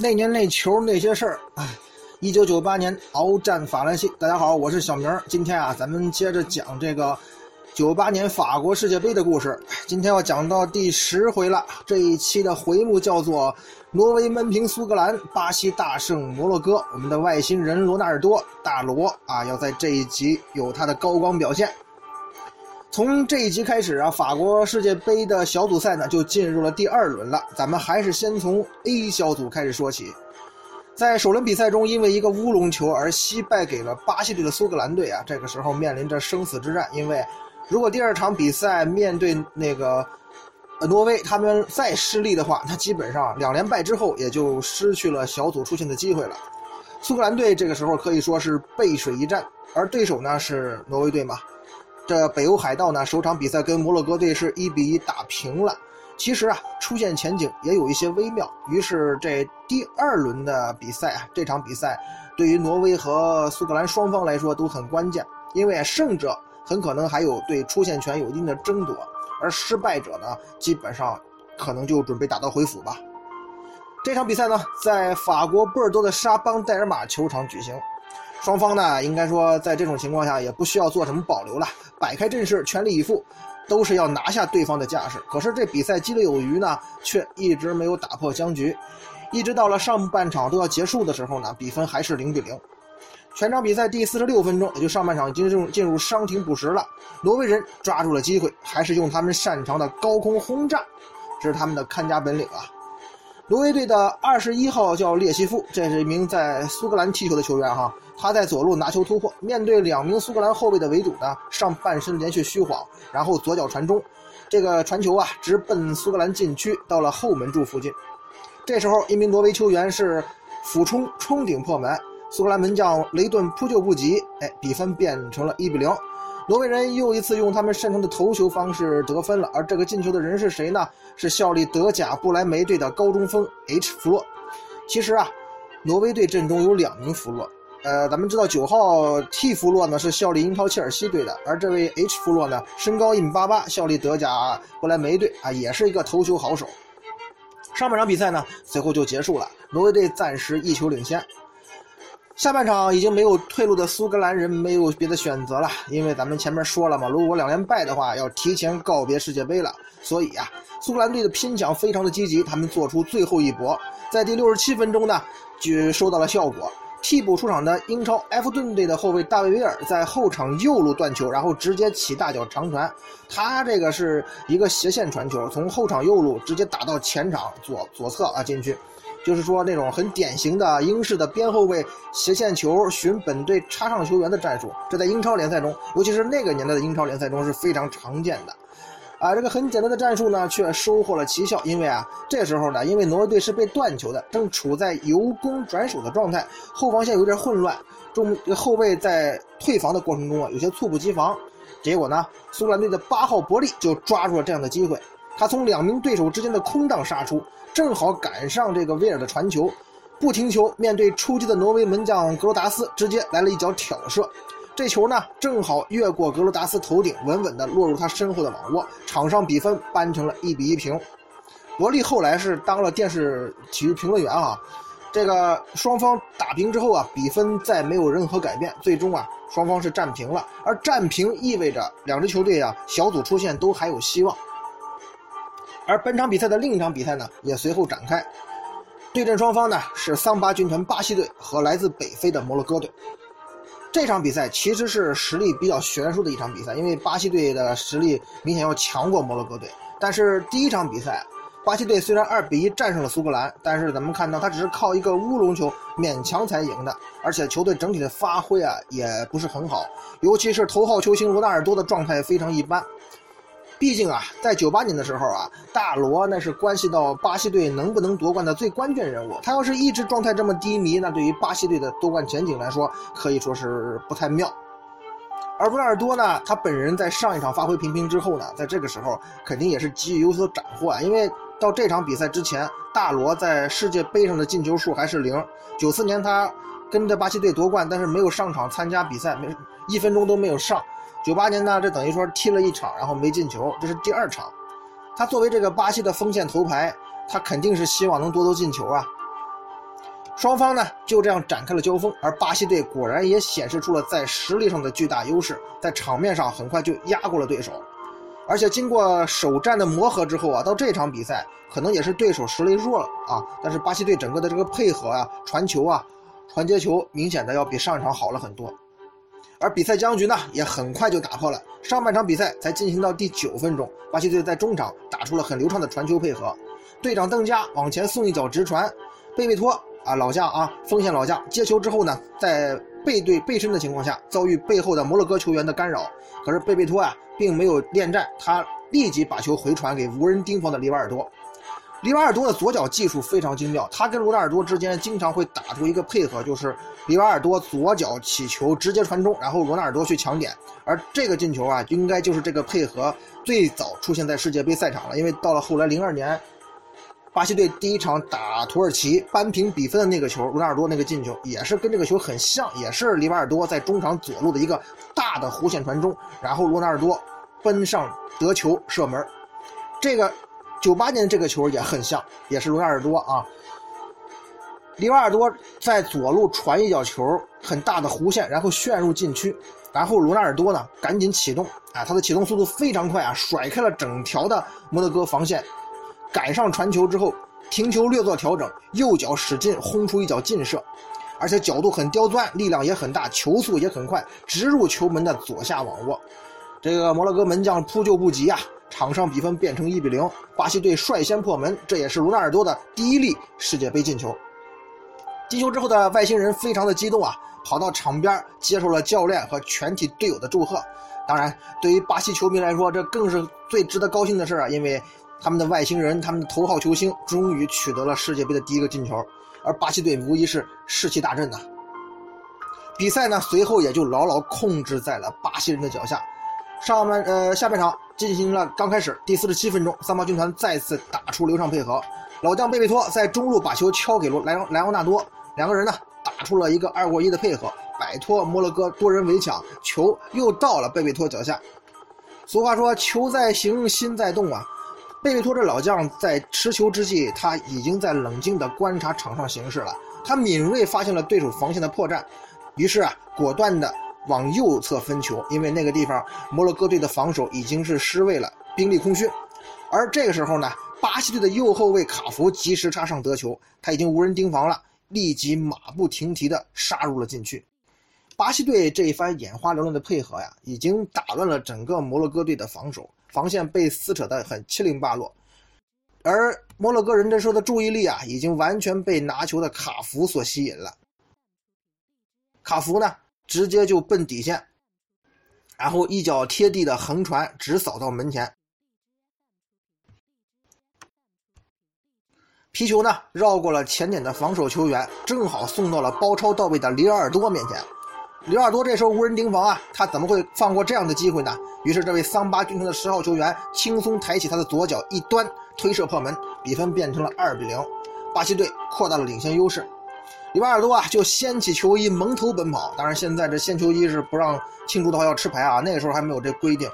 那年那球那些事儿，哎，一九九八年鏖战法兰西。大家好，我是小明。今天啊，咱们接着讲这个九八年法国世界杯的故事。今天要讲到第十回了。这一期的回目叫做“挪威闷平苏格兰，巴西大胜摩洛哥”。我们的外星人罗纳尔多大罗啊，要在这一集有他的高光表现。从这一集开始啊，法国世界杯的小组赛呢就进入了第二轮了。咱们还是先从 A 小组开始说起。在首轮比赛中，因为一个乌龙球而惜败给了巴西队的苏格兰队啊，这个时候面临着生死之战。因为如果第二场比赛面对那个挪威，他们再失利的话，那基本上两连败之后也就失去了小组出线的机会了。苏格兰队这个时候可以说是背水一战，而对手呢是挪威队嘛。这北欧海盗呢，首场比赛跟摩洛哥队是一比一打平了。其实啊，出线前景也有一些微妙。于是这第二轮的比赛啊，这场比赛对于挪威和苏格兰双方来说都很关键，因为胜者很可能还有对出线权有一定的争夺，而失败者呢，基本上可能就准备打道回府吧。这场比赛呢，在法国波尔多的沙邦戴尔马球场举行。双方呢，应该说在这种情况下也不需要做什么保留了，摆开阵势，全力以赴，都是要拿下对方的架势。可是这比赛积累有余呢，却一直没有打破僵局，一直到了上半场都要结束的时候呢，比分还是零比零。全场比赛第四十六分钟，也就上半场已经进入进入伤停补时了。挪威人抓住了机会，还是用他们擅长的高空轰炸，这是他们的看家本领啊。挪威队的二十一号叫列西夫，这是一名在苏格兰踢球的球员哈。他在左路拿球突破，面对两名苏格兰后卫的围堵呢，上半身连续虚晃，然后左脚传中，这个传球啊直奔苏格兰禁区，到了后门柱附近。这时候，一名挪威球员是俯冲冲顶破门，苏格兰门将雷顿扑救不及，哎，比分变成了一比零。挪威人又一次用他们擅长的头球方式得分了，而这个进球的人是谁呢？是效力德甲不莱梅队的高中锋 H 弗洛。其实啊，挪威队阵中有两名弗洛。呃，咱们知道九号 T 弗洛呢是效力英超切尔西队的，而这位 H 弗洛呢身高一米八八，效力德甲不莱梅队啊，也是一个头球好手。上半场比赛呢随后就结束了，挪威队暂时一球领先。下半场已经没有退路的苏格兰人没有别的选择了，因为咱们前面说了嘛，如果两连败的话要提前告别世界杯了，所以啊，苏格兰队的拼抢非常的积极，他们做出最后一搏，在第六十七分钟呢就收到了效果。替补出场的英超埃弗顿队的后卫大卫·威尔在后场右路断球，然后直接起大脚长传。他这个是一个斜线传球，从后场右路直接打到前场左左侧啊进去，就是说那种很典型的英式的边后卫斜线球寻本队插上球员的战术。这在英超联赛中，尤其是那个年代的英超联赛中是非常常见的。啊，这个很简单的战术呢，却收获了奇效。因为啊，这时候呢，因为挪威队是被断球的，正处在由攻转守的状态，后防线有点混乱，中后卫在退防的过程中啊，有些猝不及防。结果呢，苏格兰队的八号伯利就抓住了这样的机会，他从两名对手之间的空档杀出，正好赶上这个威尔的传球，不停球，面对出击的挪威门将格罗达斯，直接来了一脚挑射。这球呢，正好越过格罗达斯头顶，稳稳地落入他身后的网窝。场上比分扳成了一比一平。伯利后来是当了电视体育评论员啊。这个双方打平之后啊，比分再没有任何改变，最终啊，双方是战平了。而战平意味着两支球队啊，小组出线都还有希望。而本场比赛的另一场比赛呢，也随后展开。对阵双方呢是桑巴军团巴西队和来自北非的摩洛哥队。这场比赛其实是实力比较悬殊的一场比赛，因为巴西队的实力明显要强过摩洛哥队。但是第一场比赛，巴西队虽然二比一战胜了苏格兰，但是咱们看到他只是靠一个乌龙球勉强才赢的，而且球队整体的发挥啊也不是很好，尤其是头号球星罗纳尔多的状态非常一般。毕竟啊，在九八年的时候啊，大罗那是关系到巴西队能不能夺冠的最关键人物。他要是一直状态这么低迷，那对于巴西队的夺冠前景来说，可以说是不太妙。而维尔多呢，他本人在上一场发挥平平之后呢，在这个时候肯定也是急于有所斩获啊，因为到这场比赛之前，大罗在世界杯上的进球数还是零。九四年他跟着巴西队夺冠，但是没有上场参加比赛，没一分钟都没有上。九八年呢，这等于说踢了一场，然后没进球，这是第二场。他作为这个巴西的锋线头牌，他肯定是希望能多多进球啊。双方呢就这样展开了交锋，而巴西队果然也显示出了在实力上的巨大优势，在场面上很快就压过了对手。而且经过首战的磨合之后啊，到这场比赛可能也是对手实力弱了啊，但是巴西队整个的这个配合啊、传球啊、传接球明显的要比上一场好了很多。而比赛僵局呢也很快就打破了。上半场比赛才进行到第九分钟，巴西队在中场打出了很流畅的传球配合，队长邓加往前送一脚直传，贝贝托。啊，老将啊，锋线老将接球之后呢，在背对背身的情况下，遭遇背后的摩洛哥球员的干扰。可是贝贝托啊，并没有恋战，他立即把球回传给无人盯防的里瓦尔多。里瓦尔多的左脚技术非常精妙，他跟罗纳尔多之间经常会打出一个配合，就是里瓦尔多左脚起球直接传中，然后罗纳尔多去抢点。而这个进球啊，应该就是这个配合最早出现在世界杯赛场了，因为到了后来零二年。巴西队第一场打土耳其扳平比分的那个球，罗纳尔多那个进球也是跟这个球很像，也是里瓦尔多在中场左路的一个大的弧线传中，然后罗纳尔多奔上得球射门。这个九八年这个球也很像，也是罗纳尔多啊。里瓦尔多在左路传一脚球，很大的弧线，然后旋入禁区，然后罗纳尔多呢赶紧启动，啊，他的启动速度非常快啊，甩开了整条的摩洛哥防线。赶上传球之后，停球略作调整，右脚使劲轰出一脚劲射，而且角度很刁钻，力量也很大，球速也很快，直入球门的左下网窝。这个摩洛哥门将扑救不及啊，场上比分变成一比零，巴西队率先破门，这也是罗纳尔多的第一粒世界杯进球。进球之后的外星人非常的激动啊，跑到场边接受了教练和全体队友的祝贺。当然，对于巴西球迷来说，这更是最值得高兴的事啊，因为。他们的外星人，他们的头号球星，终于取得了世界杯的第一个进球，而巴西队无疑是士气大振呐。比赛呢，随后也就牢牢控制在了巴西人的脚下。上半呃下半场进行了刚开始第四十七分钟，桑巴军团再次打出流畅配合，老将贝贝托在中路把球敲给了莱莱昂纳多，两个人呢打出了一个二过一的配合，摆脱摩洛哥多人围抢，球又到了贝贝托脚下。俗话说，球在行，心在动啊。贝贝托这老将在持球之际，他已经在冷静地观察场上形势了。他敏锐发现了对手防线的破绽，于是啊，果断地往右侧分球，因为那个地方摩洛哥队的防守已经是失位了，兵力空虚。而这个时候呢，巴西队的右后卫卡福及时插上得球，他已经无人盯防了，立即马不停蹄地杀入了禁区。巴西队这一番眼花缭乱的配合呀，已经打乱了整个摩洛哥队的防守。防线被撕扯得很七零八落，而摩洛哥人这时候的注意力啊，已经完全被拿球的卡福所吸引了。卡福呢，直接就奔底线，然后一脚贴地的横传，直扫到门前。皮球呢，绕过了前点的防守球员，正好送到了包抄到位的里尔多面前。里尔多这时候无人盯防啊，他怎么会放过这样的机会呢？于是这位桑巴军团的十号球员轻松抬起他的左脚一端推射破门，比分变成了二比零，巴西队扩大了领先优势。里瓦尔多啊就掀起球衣蒙头奔跑，当然现在这掀球衣是不让庆祝的话要吃牌啊，那个时候还没有这规定。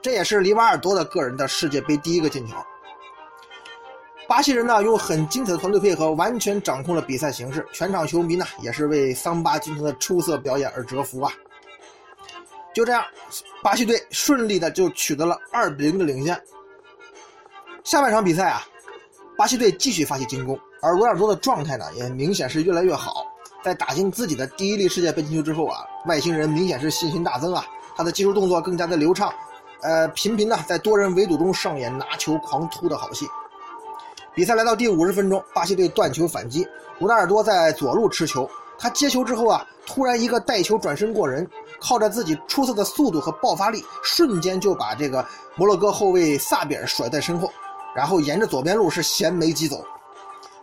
这也是里瓦尔多的个人的世界杯第一个进球。巴西人呢，用很精彩的团队配合，完全掌控了比赛形势。全场球迷呢，也是为桑巴军团的出色表演而折服啊！就这样，巴西队顺利的就取得了二比零的领先。下半场比赛啊，巴西队继续发起进攻，而罗纳尔多的状态呢，也明显是越来越好。在打进自己的第一粒世界杯进球之后啊，外星人明显是信心大增啊，他的技术动作更加的流畅，呃，频频呢在多人围堵中上演拿球狂突的好戏。比赛来到第五十分钟，巴西队断球反击，罗纳尔多在左路持球，他接球之后啊，突然一个带球转身过人，靠着自己出色的速度和爆发力，瞬间就把这个摩洛哥后卫萨比尔甩在身后，然后沿着左边路是衔枚击走。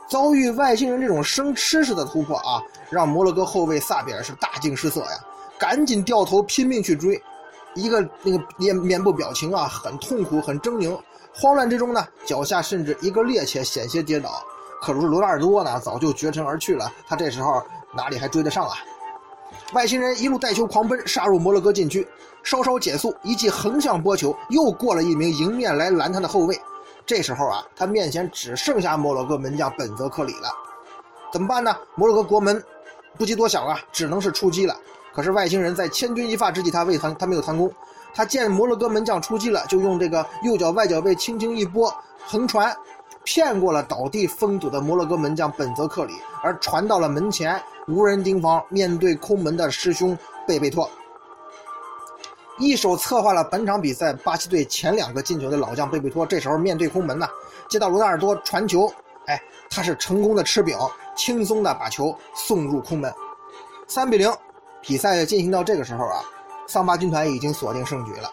遭遇外星人这种生吃式的突破啊，让摩洛哥后卫萨比尔是大惊失色呀，赶紧掉头拼命去追，一个那个面面部表情啊很痛苦很狰狞。慌乱之中呢，脚下甚至一个趔趄，险些跌倒。可是罗纳尔多呢，早就绝尘而去了。他这时候哪里还追得上啊？外星人一路带球狂奔，杀入摩洛哥禁区，稍稍减速，一记横向拨球，又过了一名迎面来拦他的后卫。这时候啊，他面前只剩下摩洛哥门将本泽克里了。怎么办呢？摩洛哥国门不及多想啊，只能是出击了。可是外星人在千钧一发之际，他未弹，他没有弹弓。他见摩洛哥门将出击了，就用这个右脚外脚背轻轻一拨，横传。骗过了倒地封堵的摩洛哥门将本泽克里，而传到了门前，无人盯防，面对空门的师兄贝贝托。一手策划了本场比赛巴西队前两个进球的老将贝贝托，这时候面对空门呢，接到罗纳尔多传球，哎，他是成功的吃饼，轻松的把球送入空门，三比零。比赛进行到这个时候啊，桑巴军团已经锁定胜局了。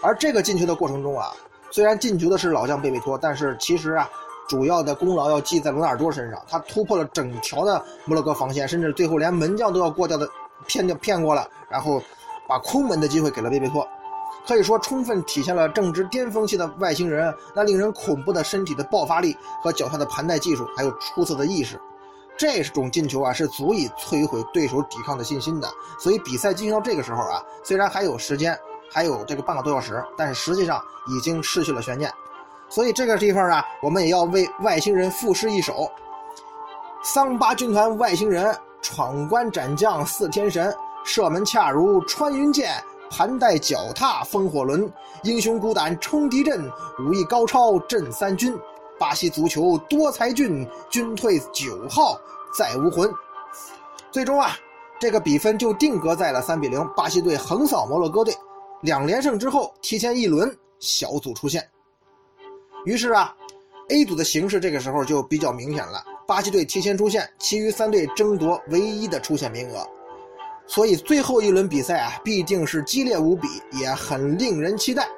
而这个进球的过程中啊，虽然进球的是老将贝贝托，但是其实啊。主要的功劳要记在罗纳尔多身上，他突破了整条的摩洛哥防线，甚至最后连门将都要过掉的骗掉骗过了，然后把空门的机会给了贝贝托，可以说充分体现了正值巅峰期的外星人那令人恐怖的身体的爆发力和脚下的盘带技术，还有出色的意识。这种进球啊，是足以摧毁对手抵抗的信心的。所以比赛进行到这个时候啊，虽然还有时间，还有这个半个多小时，但是实际上已经失去了悬念。所以这个地方啊，我们也要为外星人赋诗一首：桑巴军团外星人闯关斩将似天神，射门恰如穿云箭，盘带脚踏风火轮，英雄孤胆冲敌阵，武艺高超震三军。巴西足球多才俊，军退九号再无魂。最终啊，这个比分就定格在了三比零，巴西队横扫摩洛哥队，两连胜之后提前一轮小组出线。于是啊，A 组的形势这个时候就比较明显了。巴西队提前出线，其余三队争夺唯一的出线名额。所以最后一轮比赛啊，必定是激烈无比，也很令人期待。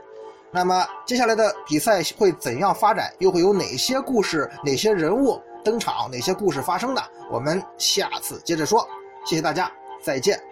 那么接下来的比赛会怎样发展？又会有哪些故事、哪些人物登场？哪些故事发生呢？我们下次接着说。谢谢大家，再见。